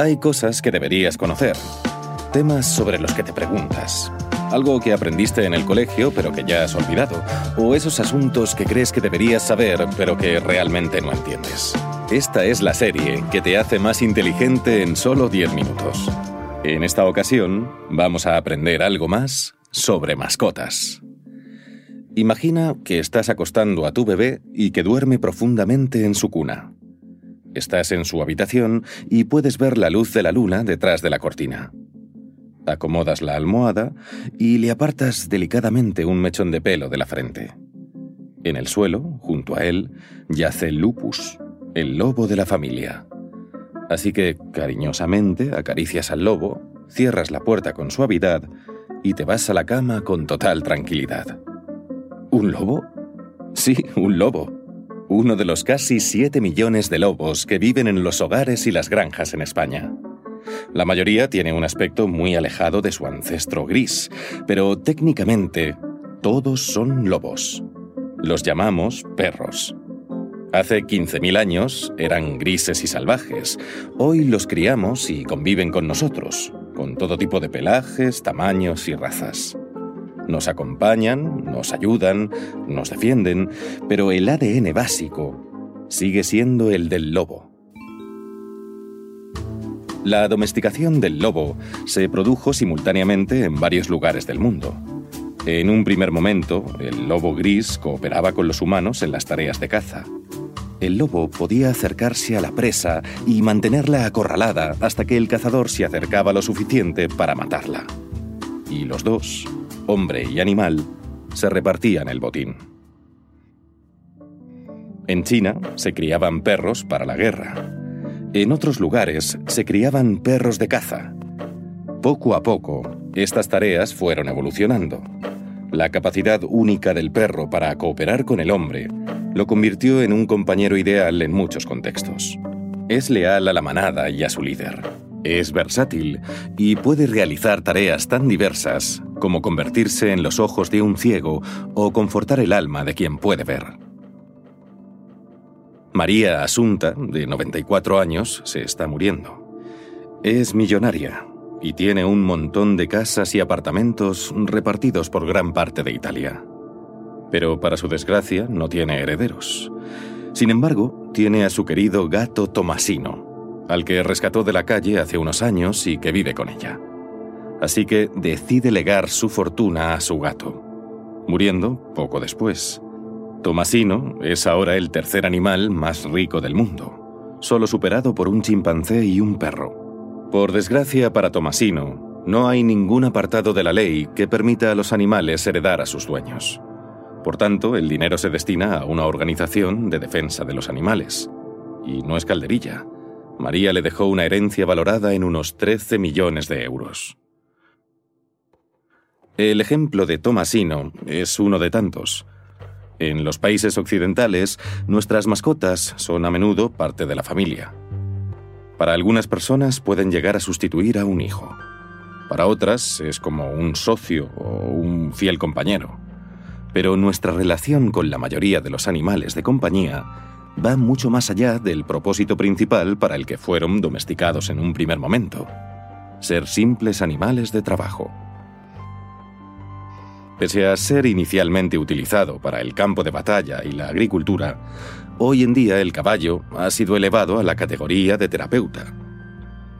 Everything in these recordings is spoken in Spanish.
Hay cosas que deberías conocer, temas sobre los que te preguntas, algo que aprendiste en el colegio pero que ya has olvidado, o esos asuntos que crees que deberías saber pero que realmente no entiendes. Esta es la serie que te hace más inteligente en solo 10 minutos. En esta ocasión vamos a aprender algo más sobre mascotas. Imagina que estás acostando a tu bebé y que duerme profundamente en su cuna. Estás en su habitación y puedes ver la luz de la luna detrás de la cortina. Acomodas la almohada y le apartas delicadamente un mechón de pelo de la frente. En el suelo, junto a él, yace Lupus, el lobo de la familia. Así que, cariñosamente, acaricias al lobo, cierras la puerta con suavidad y te vas a la cama con total tranquilidad. ¿Un lobo? Sí, un lobo. Uno de los casi 7 millones de lobos que viven en los hogares y las granjas en España. La mayoría tiene un aspecto muy alejado de su ancestro gris, pero técnicamente todos son lobos. Los llamamos perros. Hace 15.000 años eran grises y salvajes. Hoy los criamos y conviven con nosotros, con todo tipo de pelajes, tamaños y razas. Nos acompañan, nos ayudan, nos defienden, pero el ADN básico sigue siendo el del lobo. La domesticación del lobo se produjo simultáneamente en varios lugares del mundo. En un primer momento, el lobo gris cooperaba con los humanos en las tareas de caza. El lobo podía acercarse a la presa y mantenerla acorralada hasta que el cazador se acercaba lo suficiente para matarla. Y los dos, hombre y animal, se repartían el botín. En China se criaban perros para la guerra. En otros lugares se criaban perros de caza. Poco a poco, estas tareas fueron evolucionando. La capacidad única del perro para cooperar con el hombre lo convirtió en un compañero ideal en muchos contextos. Es leal a la manada y a su líder. Es versátil y puede realizar tareas tan diversas como convertirse en los ojos de un ciego o confortar el alma de quien puede ver. María Asunta, de 94 años, se está muriendo. Es millonaria y tiene un montón de casas y apartamentos repartidos por gran parte de Italia. Pero para su desgracia no tiene herederos. Sin embargo, tiene a su querido gato Tomasino, al que rescató de la calle hace unos años y que vive con ella. Así que decide legar su fortuna a su gato, muriendo poco después. Tomasino es ahora el tercer animal más rico del mundo, solo superado por un chimpancé y un perro. Por desgracia para Tomasino, no hay ningún apartado de la ley que permita a los animales heredar a sus dueños. Por tanto, el dinero se destina a una organización de defensa de los animales. Y no es calderilla. María le dejó una herencia valorada en unos 13 millones de euros. El ejemplo de Tomasino es uno de tantos. En los países occidentales, nuestras mascotas son a menudo parte de la familia. Para algunas personas pueden llegar a sustituir a un hijo. Para otras es como un socio o un fiel compañero. Pero nuestra relación con la mayoría de los animales de compañía va mucho más allá del propósito principal para el que fueron domesticados en un primer momento. Ser simples animales de trabajo. Pese a ser inicialmente utilizado para el campo de batalla y la agricultura, hoy en día el caballo ha sido elevado a la categoría de terapeuta.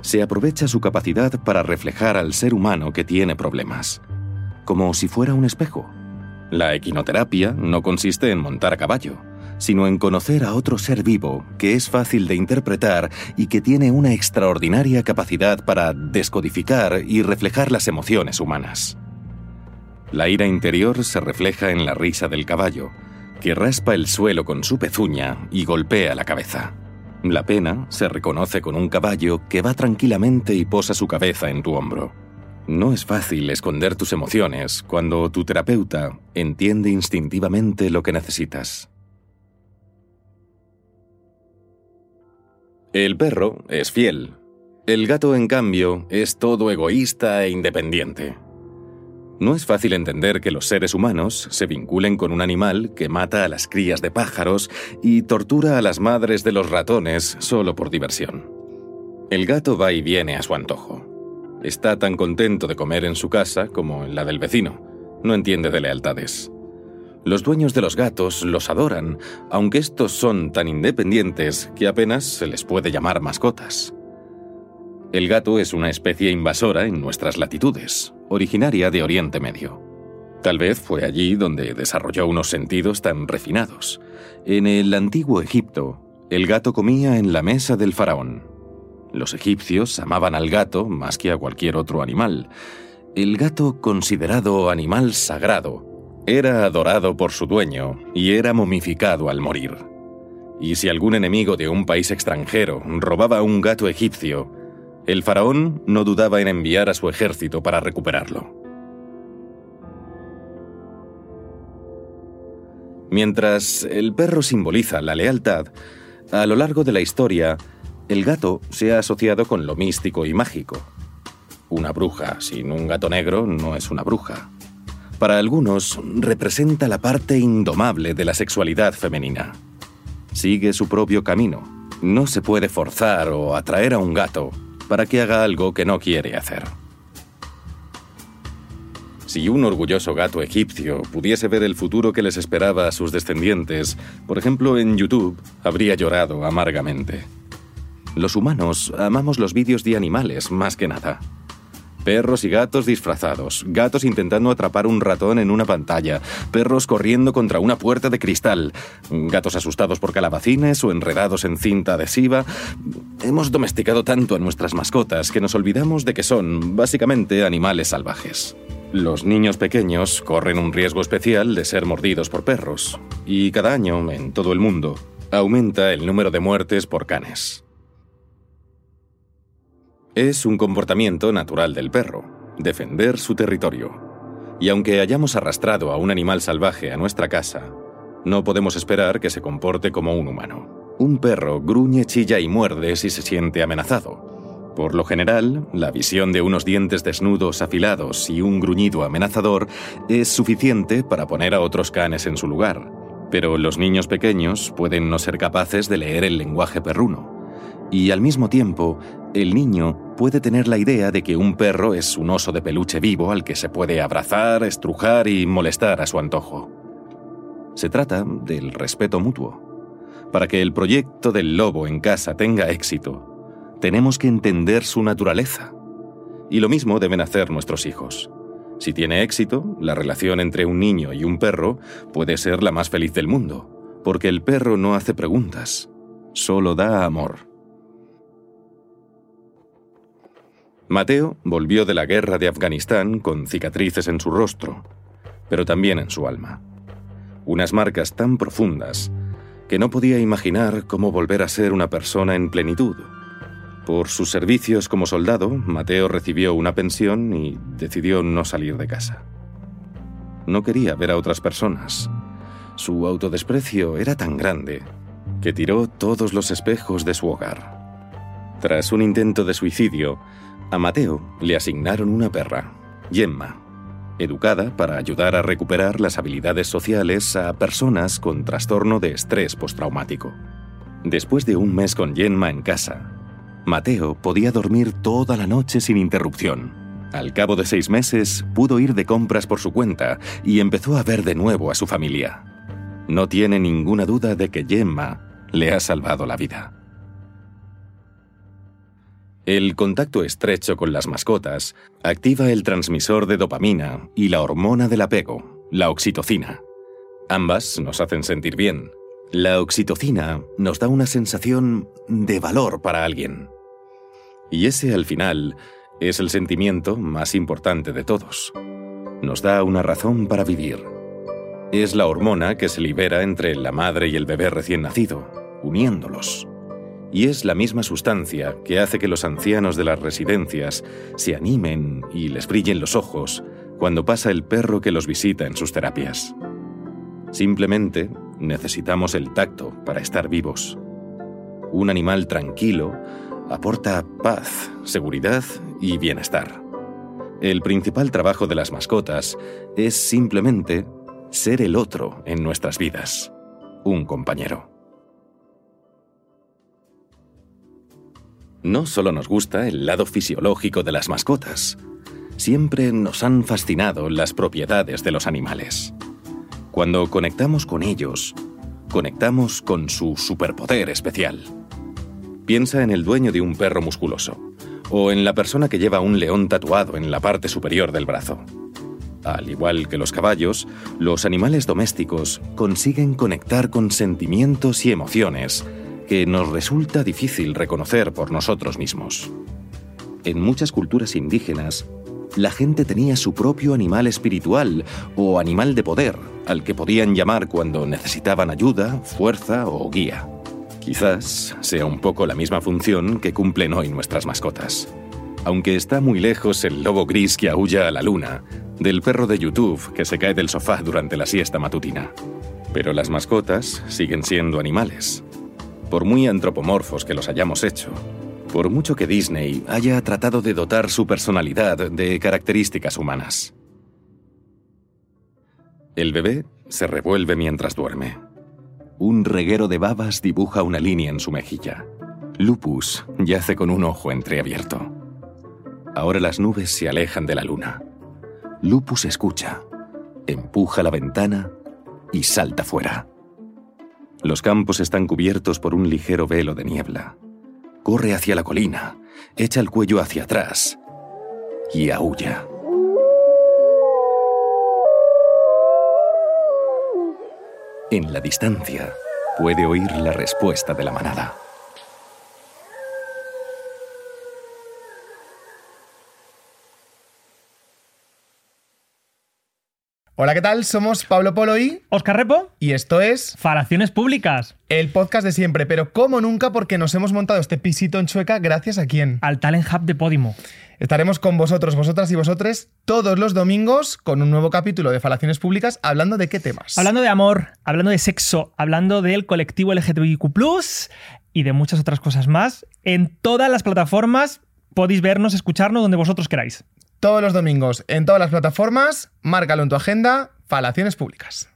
Se aprovecha su capacidad para reflejar al ser humano que tiene problemas, como si fuera un espejo. La equinoterapia no consiste en montar a caballo, sino en conocer a otro ser vivo que es fácil de interpretar y que tiene una extraordinaria capacidad para descodificar y reflejar las emociones humanas. La ira interior se refleja en la risa del caballo, que raspa el suelo con su pezuña y golpea la cabeza. La pena se reconoce con un caballo que va tranquilamente y posa su cabeza en tu hombro. No es fácil esconder tus emociones cuando tu terapeuta entiende instintivamente lo que necesitas. El perro es fiel. El gato, en cambio, es todo egoísta e independiente. No es fácil entender que los seres humanos se vinculen con un animal que mata a las crías de pájaros y tortura a las madres de los ratones solo por diversión. El gato va y viene a su antojo. Está tan contento de comer en su casa como en la del vecino. No entiende de lealtades. Los dueños de los gatos los adoran, aunque estos son tan independientes que apenas se les puede llamar mascotas. El gato es una especie invasora en nuestras latitudes, originaria de Oriente Medio. Tal vez fue allí donde desarrolló unos sentidos tan refinados. En el antiguo Egipto, el gato comía en la mesa del faraón. Los egipcios amaban al gato más que a cualquier otro animal. El gato, considerado animal sagrado, era adorado por su dueño y era momificado al morir. Y si algún enemigo de un país extranjero robaba un gato egipcio, el faraón no dudaba en enviar a su ejército para recuperarlo. Mientras el perro simboliza la lealtad, a lo largo de la historia, el gato se ha asociado con lo místico y mágico. Una bruja sin un gato negro no es una bruja. Para algunos, representa la parte indomable de la sexualidad femenina. Sigue su propio camino. No se puede forzar o atraer a un gato para que haga algo que no quiere hacer. Si un orgulloso gato egipcio pudiese ver el futuro que les esperaba a sus descendientes, por ejemplo en YouTube, habría llorado amargamente. Los humanos amamos los vídeos de animales más que nada. Perros y gatos disfrazados, gatos intentando atrapar un ratón en una pantalla, perros corriendo contra una puerta de cristal, gatos asustados por calabacines o enredados en cinta adhesiva. Hemos domesticado tanto a nuestras mascotas que nos olvidamos de que son, básicamente, animales salvajes. Los niños pequeños corren un riesgo especial de ser mordidos por perros, y cada año, en todo el mundo, aumenta el número de muertes por canes. Es un comportamiento natural del perro, defender su territorio. Y aunque hayamos arrastrado a un animal salvaje a nuestra casa, no podemos esperar que se comporte como un humano. Un perro gruñe, chilla y muerde si se siente amenazado, por lo general, la visión de unos dientes desnudos afilados y un gruñido amenazador es suficiente para poner a otros canes en su lugar. Pero los niños pequeños pueden no ser capaces de leer el lenguaje perruno. Y al mismo tiempo, el niño puede tener la idea de que un perro es un oso de peluche vivo al que se puede abrazar, estrujar y molestar a su antojo. Se trata del respeto mutuo. Para que el proyecto del lobo en casa tenga éxito, tenemos que entender su naturaleza. Y lo mismo deben hacer nuestros hijos. Si tiene éxito, la relación entre un niño y un perro puede ser la más feliz del mundo, porque el perro no hace preguntas, solo da amor. Mateo volvió de la guerra de Afganistán con cicatrices en su rostro, pero también en su alma. Unas marcas tan profundas que no podía imaginar cómo volver a ser una persona en plenitud por sus servicios como soldado, Mateo recibió una pensión y decidió no salir de casa. No quería ver a otras personas. Su autodesprecio era tan grande que tiró todos los espejos de su hogar. Tras un intento de suicidio, a Mateo le asignaron una perra, Gemma, educada para ayudar a recuperar las habilidades sociales a personas con trastorno de estrés postraumático. Después de un mes con Gemma en casa, Mateo podía dormir toda la noche sin interrupción. Al cabo de seis meses pudo ir de compras por su cuenta y empezó a ver de nuevo a su familia. No tiene ninguna duda de que Gemma le ha salvado la vida. El contacto estrecho con las mascotas activa el transmisor de dopamina y la hormona del apego, la oxitocina. Ambas nos hacen sentir bien, la oxitocina nos da una sensación de valor para alguien. Y ese al final es el sentimiento más importante de todos. Nos da una razón para vivir. Es la hormona que se libera entre la madre y el bebé recién nacido, uniéndolos. Y es la misma sustancia que hace que los ancianos de las residencias se animen y les brillen los ojos cuando pasa el perro que los visita en sus terapias. Simplemente necesitamos el tacto para estar vivos. Un animal tranquilo aporta paz, seguridad y bienestar. El principal trabajo de las mascotas es simplemente ser el otro en nuestras vidas, un compañero. No solo nos gusta el lado fisiológico de las mascotas, siempre nos han fascinado las propiedades de los animales. Cuando conectamos con ellos, conectamos con su superpoder especial. Piensa en el dueño de un perro musculoso, o en la persona que lleva un león tatuado en la parte superior del brazo. Al igual que los caballos, los animales domésticos consiguen conectar con sentimientos y emociones que nos resulta difícil reconocer por nosotros mismos. En muchas culturas indígenas, la gente tenía su propio animal espiritual o animal de poder, al que podían llamar cuando necesitaban ayuda, fuerza o guía. Quizás sea un poco la misma función que cumplen hoy nuestras mascotas. Aunque está muy lejos el lobo gris que aúlla a la luna, del perro de YouTube que se cae del sofá durante la siesta matutina. Pero las mascotas siguen siendo animales. Por muy antropomorfos que los hayamos hecho, por mucho que Disney haya tratado de dotar su personalidad de características humanas. El bebé se revuelve mientras duerme. Un reguero de babas dibuja una línea en su mejilla. Lupus yace con un ojo entreabierto. Ahora las nubes se alejan de la luna. Lupus escucha, empuja la ventana y salta fuera. Los campos están cubiertos por un ligero velo de niebla. Corre hacia la colina, echa el cuello hacia atrás y aúlla. En la distancia puede oír la respuesta de la manada. Hola, ¿qué tal? Somos Pablo Polo y Oscar Repo y esto es Falaciones Públicas. el podcast de siempre, pero como nunca porque nos hemos montado este pisito en Chueca gracias a quién. Al Talent Hub de Podimo. Estaremos con vosotros, vosotras y vosotres todos los domingos con un nuevo capítulo de Falaciones Públicas hablando de qué temas. Hablando de amor, hablando de sexo, hablando del colectivo LGTBIQ y de muchas otras cosas más. En todas las plataformas podéis vernos, escucharnos donde vosotros queráis. Todos los domingos en todas las plataformas, márcalo en tu agenda, Falaciones Públicas.